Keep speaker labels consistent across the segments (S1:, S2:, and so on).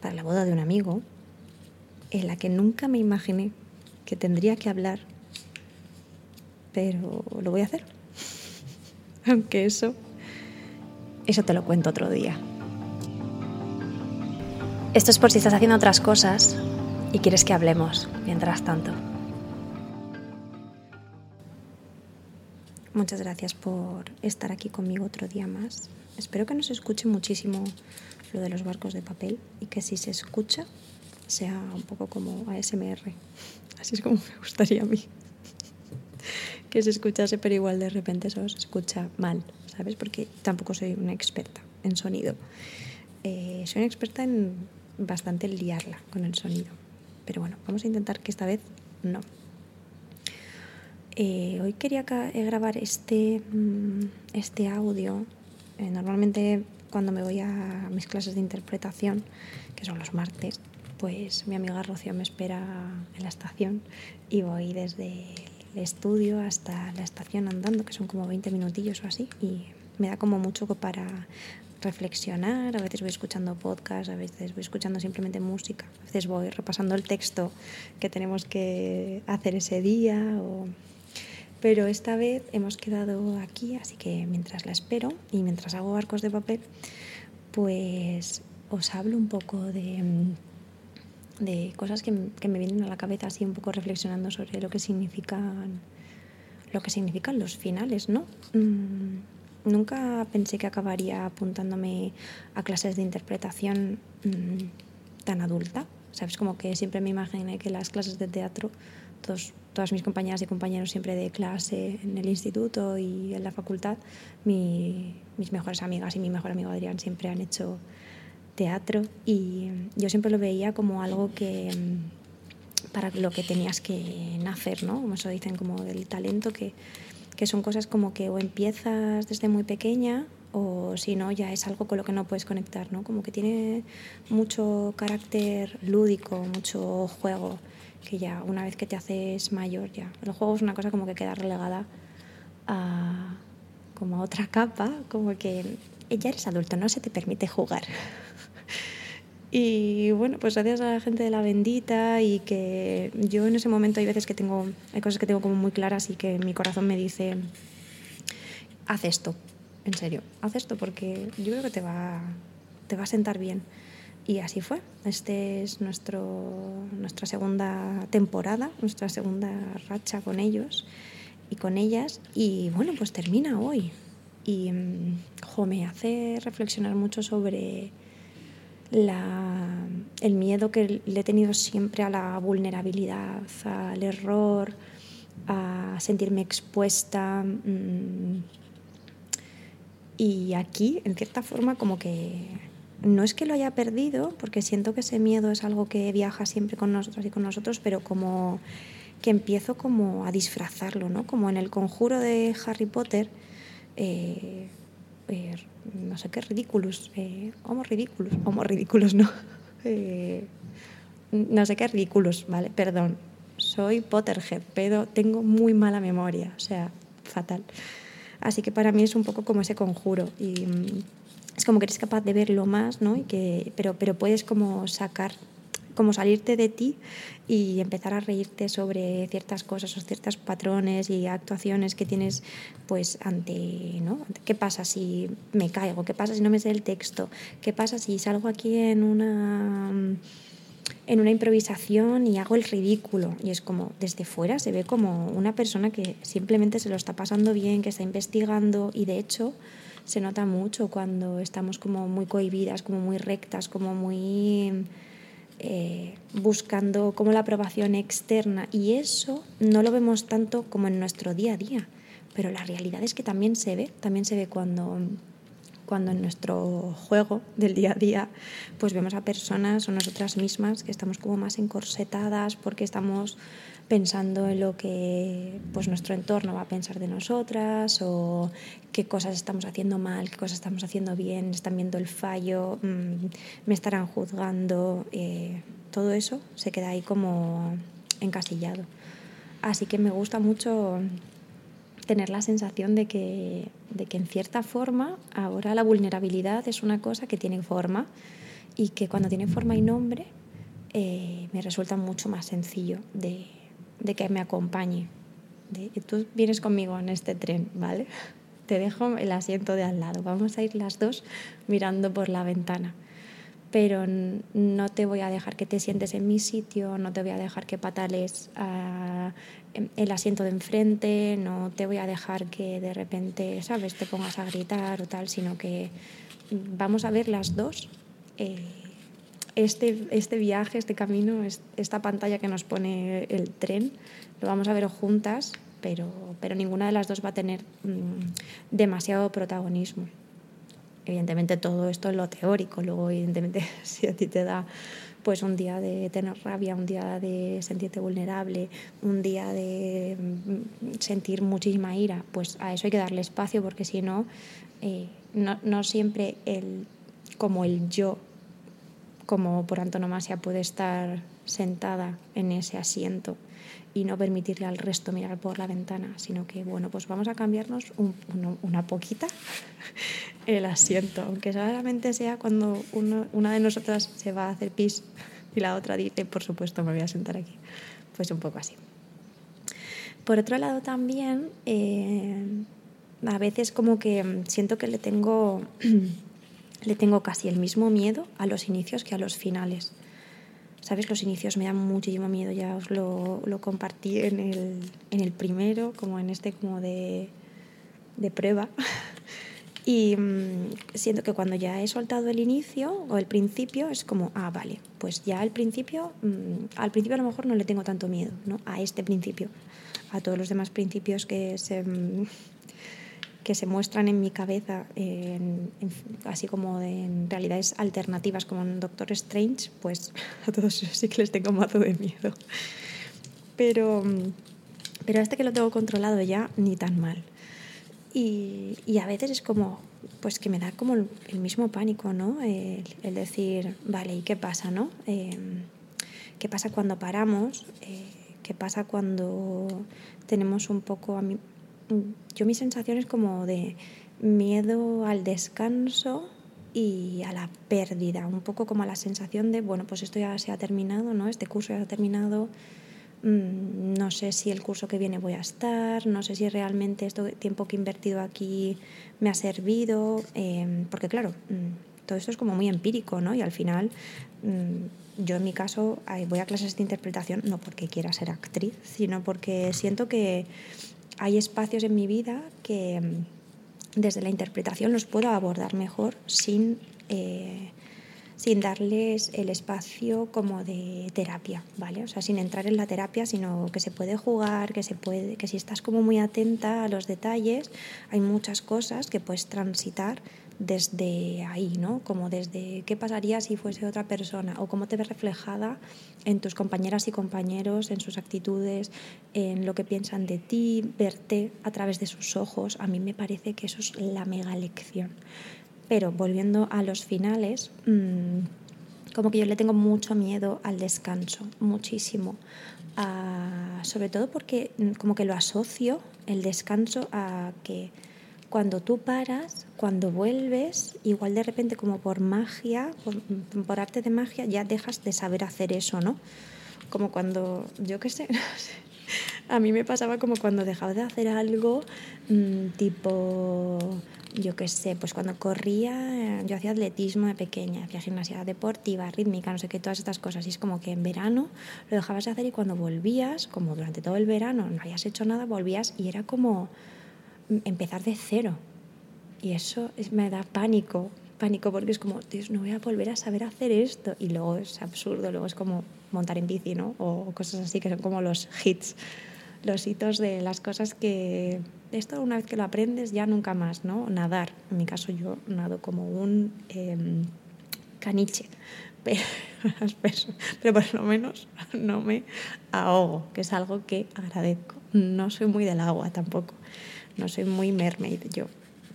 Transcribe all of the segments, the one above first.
S1: para la boda de un amigo en la que nunca me imaginé que tendría que hablar, pero lo voy a hacer. Aunque eso, eso te lo cuento otro día. Esto es por si estás haciendo otras cosas y quieres que hablemos mientras tanto. Muchas gracias por estar aquí conmigo otro día más. Espero que nos escuche muchísimo lo de los barcos de papel y que si se escucha sea un poco como ASMR. Así es como me gustaría a mí. que se escuchase, pero igual de repente eso se escucha mal, ¿sabes? Porque tampoco soy una experta en sonido. Eh, soy una experta en bastante liarla con el sonido. Pero bueno, vamos a intentar que esta vez no. Eh, hoy quería eh, grabar este, mm, este audio. normalmente cuando me voy a mis clases de interpretación, que son los martes, pues mi amiga Rocío me espera en la estación y voy desde el estudio hasta la estación andando, que son como 20 minutillos o así, y me da como mucho para reflexionar, a veces voy escuchando podcast, a veces voy escuchando simplemente música, a veces voy repasando el texto que tenemos que hacer ese día o pero esta vez hemos quedado aquí, así que mientras la espero y mientras hago barcos de papel, pues os hablo un poco de, de cosas que, que, me vienen a la cabeza, así un poco reflexionando sobre lo que significan, lo que significan los finales, ¿no? Mm, nunca pensé que acabaría apuntándome a clases de interpretación mm, tan adulta. ¿Sabes? Como que siempre me imaginé que las clases de teatro todos, todas mis compañeras y compañeros siempre de clase en el instituto y en la facultad, mis mejores amigas y mi mejor amigo Adrián siempre han hecho teatro y yo siempre lo veía como algo que para lo que tenías que nacer, ¿no? Como eso dicen, como del talento, que, que son cosas como que o empiezas desde muy pequeña o si no ya es algo con lo que no puedes conectar, ¿no? Como que tiene mucho carácter lúdico, mucho juego que ya una vez que te haces mayor ya. El juego es una cosa como que queda relegada a como a otra capa como que ya eres adulto no se te permite jugar. Y bueno pues gracias a la gente de la bendita y que yo en ese momento hay veces que tengo hay cosas que tengo como muy claras y que mi corazón me dice haz esto en serio haz esto porque yo creo que te va te va a sentar bien y así fue. Este es nuestro, nuestra segunda temporada, nuestra segunda racha con ellos y con ellas. Y bueno, pues termina hoy. Y mm, me hace reflexionar mucho sobre la, el miedo que le he tenido siempre a la vulnerabilidad, al error, a sentirme expuesta. Mm, y aquí, en cierta forma, como que no es que lo haya perdido, porque siento que ese miedo es algo que viaja siempre con nosotros y con nosotros, pero como que empiezo como a disfrazarlo, ¿no? Como en el conjuro de Harry Potter, eh, eh, no sé qué, ridículos, eh, homo ridículos, homo ridículos, no, eh, no sé qué ridículos, ¿vale? Perdón, soy Potterhead, pero tengo muy mala memoria, o sea, fatal. Así que para mí es un poco como ese conjuro y mm, es como que eres capaz de verlo más, ¿no? Y que, pero, pero puedes como sacar, como salirte de ti y empezar a reírte sobre ciertas cosas o ciertos patrones y actuaciones que tienes pues ante, ¿no? ¿Qué pasa si me caigo? ¿Qué pasa si no me sé el texto? ¿Qué pasa si salgo aquí en una en una improvisación y hago el ridículo. Y es como, desde fuera se ve como una persona que simplemente se lo está pasando bien, que está investigando y de hecho se nota mucho cuando estamos como muy cohibidas, como muy rectas, como muy eh, buscando como la aprobación externa. Y eso no lo vemos tanto como en nuestro día a día. pero la realidad es que también se ve, también se ve cuando cuando en nuestro juego del día a día pues vemos a personas o nosotras mismas que estamos como más encorsetadas porque estamos pensando en lo que pues nuestro entorno va a pensar de nosotras o qué cosas estamos haciendo mal, qué cosas estamos haciendo bien, están viendo el fallo, mm, me estarán juzgando, eh, todo eso se queda ahí como encasillado. Así que me gusta mucho tener la sensación de que, de que en cierta forma ahora la vulnerabilidad es una cosa que tiene forma y que cuando tiene forma y nombre eh, me resulta mucho más sencillo de, de que me acompañe. De, tú vienes conmigo en este tren, ¿vale? Te dejo el asiento de al lado, vamos a ir las dos mirando por la ventana pero no te voy a dejar que te sientes en mi sitio, no te voy a dejar que patales a el asiento de enfrente, no te voy a dejar que de repente, ¿sabes?, te pongas a gritar o tal, sino que vamos a ver las dos. Eh, este, este viaje, este camino, esta pantalla que nos pone el tren, lo vamos a ver juntas, pero, pero ninguna de las dos va a tener mm, demasiado protagonismo evidentemente todo esto es lo teórico, luego evidentemente si a ti te da pues un día de tener rabia, un día de sentirte vulnerable, un día de mm, sentir muchísima ira, pues a eso hay que darle espacio porque si no, eh, no, no siempre el, como el yo, como por antonomasia puede estar sentada en ese asiento y no permitirle al resto mirar por la ventana, sino que, bueno, pues vamos a cambiarnos una poquita el asiento, aunque solamente sea cuando una de nosotras se va a hacer pis y la otra dice, por supuesto, me voy a sentar aquí. Pues un poco así. Por otro lado también, eh, a veces como que siento que le tengo, le tengo casi el mismo miedo a los inicios que a los finales. ¿Sabes? Los inicios me dan muchísimo miedo, ya os lo, lo compartí en el, en el, primero, como en este como de, de prueba. Y mmm, siento que cuando ya he soltado el inicio o el principio es como, ah, vale, pues ya al principio, mmm, al principio a lo mejor no le tengo tanto miedo, ¿no? A este principio, a todos los demás principios que se, mmm, que se muestran en mi cabeza, en, en, así como en realidades alternativas como en Doctor Strange, pues a todos sí que les tengo mazo de miedo. Pero, pero este que lo tengo controlado ya, ni tan mal. Y, a veces es como, pues que me da como el, mismo pánico, ¿no? El, decir, vale, ¿y qué pasa, no? Eh, ¿Qué pasa cuando paramos? Eh, ¿Qué pasa cuando tenemos un poco, a mí, yo mi sensación es como de miedo al descanso y a la pérdida, un poco como a la sensación de, bueno, pues esto ya se ha terminado, ¿no? Este curso ya ha terminado, mmm, no sé si el curso que viene voy a estar, no sé si realmente este tiempo que he invertido aquí me ha servido, eh, porque claro, mmm, todo esto es como muy empírico, ¿no? Y al final, mmm, yo en mi caso voy a clases de interpretación no porque quiera ser actriz, sino porque siento que hay espacios en mi vida que desde la interpretación los puedo abordar mejor sin... Eh, sin darles el espacio como de terapia, ¿vale? O sea, sin entrar en la terapia, sino que se puede jugar, que se puede, que si estás como muy atenta a los detalles, hay muchas cosas que puedes transitar desde ahí, ¿no? Como desde qué pasaría si fuese otra persona o cómo te ves reflejada en tus compañeras y compañeros, en sus actitudes, en lo que piensan de ti, verte a través de sus ojos. A mí me parece que eso es la mega lección. Pero volviendo a los finales, mmm, como que yo le tengo mucho miedo al descanso, muchísimo. Uh, sobre todo porque mm, como que lo asocio el descanso a que cuando tú paras, cuando vuelves, igual de repente como por magia, por, por arte de magia, ya dejas de saber hacer eso, ¿no? Como cuando, yo qué sé, no sé a mí me pasaba como cuando dejaba de hacer algo tipo yo qué sé, pues cuando corría, yo hacía atletismo de pequeña, hacía gimnasia deportiva, rítmica, no sé qué, todas estas cosas. Y es como que en verano lo dejabas de hacer y cuando volvías, como durante todo el verano no habías hecho nada, volvías y era como empezar de cero. Y eso es, me da pánico, pánico porque es como, Dios, no voy a volver a saber hacer esto. Y luego es absurdo, luego es como montar en bici, ¿no? O cosas así que son como los hits, los hitos de las cosas que esto una vez que lo aprendes ya nunca más, ¿no? Nadar. En mi caso yo nado como un em, caniche, pero, pero por lo menos no me ahogo, que es algo que agradezco. No soy muy del agua tampoco, no soy muy mermaid yo.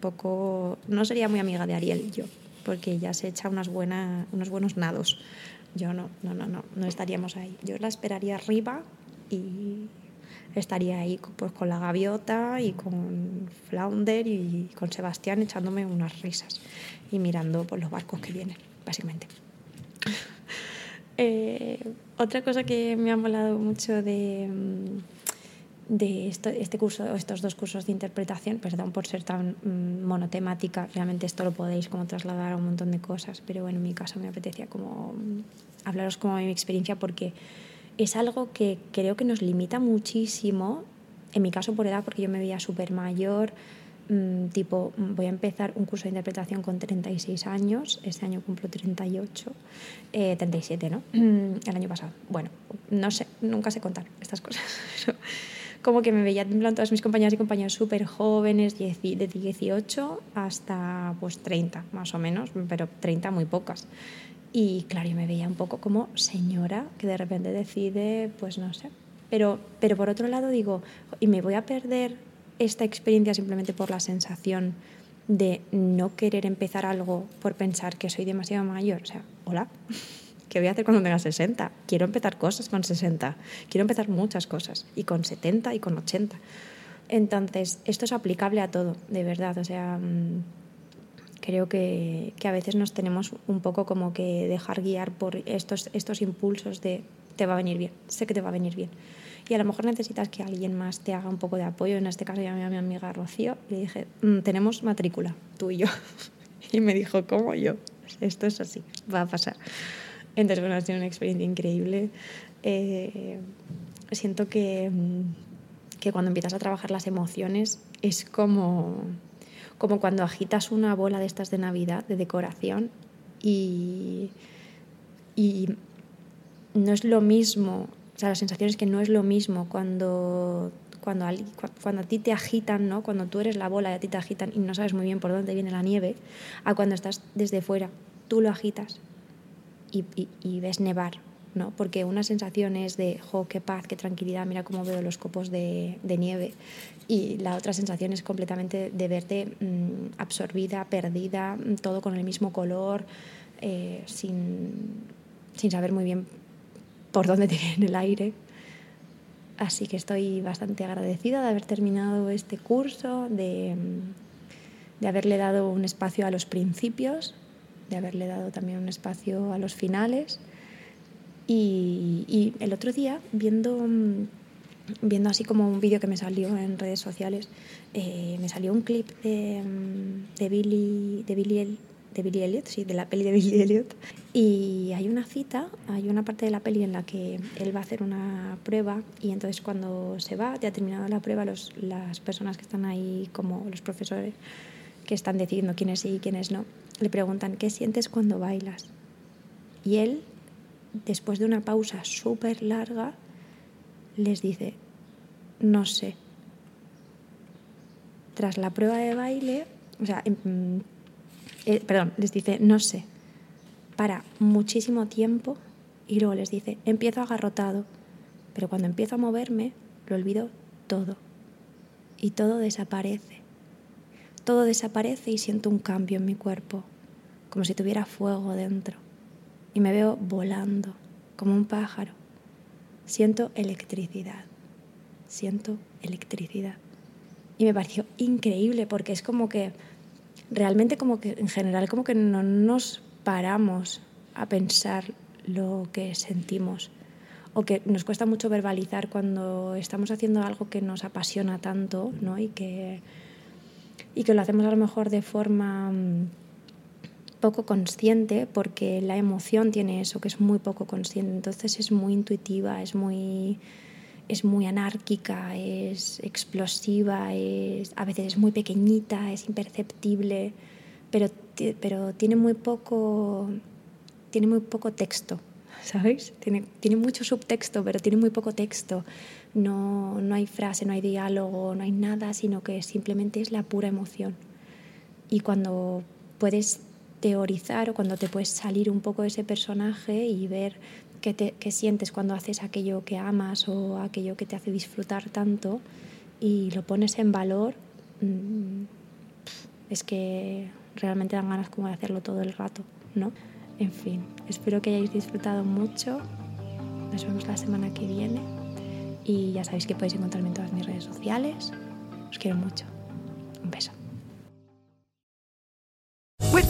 S1: Poco, no sería muy amiga de Ariel yo, porque ya se echa unas buenas, unos buenos nados. Yo no, no, no, no, no estaríamos ahí. Yo la esperaría arriba y estaría ahí pues, con la gaviota y con Flounder y con Sebastián echándome unas risas y mirando por los barcos que vienen, básicamente. Eh, otra cosa que me ha molado mucho de, de este curso, estos dos cursos de interpretación, perdón por ser tan mm, monotemática, realmente esto lo podéis como trasladar a un montón de cosas, pero bueno, en mi caso me apetecía como mm, hablaros como de mi experiencia porque es algo que creo que nos limita muchísimo, en mi caso por edad, porque yo me veía súper mayor, mm, tipo, mm, voy a empezar un curso de interpretación con 36 años, este año cumplo 38, 37, eh, ¿no? El año pasado. Bueno, no sé, nunca sé contar estas cosas. Como que me veía en plan todas mis compañeras y compañeros súper jóvenes, de 18 hasta pues 30 más o menos, pero 30 muy pocas. Y claro, yo me veía un poco como señora que de repente decide, pues no sé. Pero, pero por otro lado digo, y me voy a perder esta experiencia simplemente por la sensación de no querer empezar algo por pensar que soy demasiado mayor. O sea, hola, ¿qué voy a hacer cuando tenga 60? Quiero empezar cosas con 60, quiero empezar muchas cosas, y con 70 y con 80. Entonces, esto es aplicable a todo, de verdad. O sea, mm, creo que, que, a veces nos tenemos un poco como que dejar guiar por estos, estos impulsos de te va a venir bien, sé que te va a venir bien. Y a lo mejor necesitas que alguien más te haga un poco de apoyo. En este caso llamé a mi amiga Rocío y le dije, mm, tenemos matrícula, tú y yo. Y me dijo, ¿cómo yo? Esto es así, va a pasar. Entonces, bueno, ha sido una experiencia increíble. Eh, siento que, mm, que cuando empiezas a trabajar las emociones es como como cuando agitas una bola de estas de Navidad, de decoración, y, y no es lo mismo, o sea, la sensación es que no es lo mismo cuando, cuando, cuando a ti te agitan, ¿no? cuando tú eres la bola y a ti te agitan y no sabes muy bien por dónde viene la nieve, a cuando estás desde fuera, tú lo agitas y ves nevar ¿no? Porque una sensación es de, jo, qué paz, qué tranquilidad, mira cómo veo los copos de, nieve. Y la otra sensación es completamente de verte mmm, absorbida, perdida, todo con el mismo color, eh, sin, sin saber muy bien por dónde te viene el aire. Así que estoy bastante agradecida de haber terminado este curso, de, de haberle dado un espacio a los principios, de haberle dado también un espacio a los finales y, el otro día, viendo, viendo así como un vídeo que me salió en redes sociales, eh, me salió un clip de, de Billy, de Billy, de Billy Elliot, sí, de la peli de Billy Elliot. Y hay una cita, hay una parte de la peli en la que él va a hacer una prueba y entonces cuando se va, ya ha terminado la prueba, los, las personas que están ahí, como los profesores que están decidiendo quiénes sí y quiénes no, le preguntan, ¿qué sientes cuando bailas? Y él después de una pausa súper larga, les dice, no sé. Tras la prueba de baile, o sea, em, eh, perdón, les dice, no sé, para muchísimo tiempo y luego les dice, empiezo agarrotado, pero cuando empiezo a moverme, lo olvido todo. Y todo desaparece. Todo desaparece y siento un cambio en mi cuerpo, como si tuviera fuego dentro y me veo volando como un pájaro. Siento electricidad, siento electricidad. Y me pareció increíble porque es como que realmente como que en general como que no nos paramos a pensar lo que sentimos o que nos cuesta mucho verbalizar cuando estamos haciendo algo que nos apasiona tanto ¿no? y, que, y que lo hacemos a lo mejor de forma mm, poco consciente porque la emoción tiene eso, que es muy poco consciente. Entonces es muy intuitiva, es muy, es muy anárquica, es explosiva, es, a veces es muy pequeñita, es imperceptible, pero, pero tiene, muy poco, tiene muy poco texto, ¿sabéis? Tiene, tiene mucho subtexto, pero tiene muy poco texto. no, no hay frase, no hay diálogo, no hay nada, sino que simplemente es la pura emoción. Y cuando puedes teorizar o cuando te puedes salir un poco de ese personaje y ver qué, te, sientes cuando haces aquello que amas o aquello que te hace disfrutar tanto y lo pones en valor, mm, es que realmente dan ganas como de hacerlo todo el rato, ¿no? En fin, espero que hayáis disfrutado mucho. Nos vemos la semana que viene. Y ya sabéis que podéis encontrarme en todas mis redes sociales. Os quiero mucho. Un beso.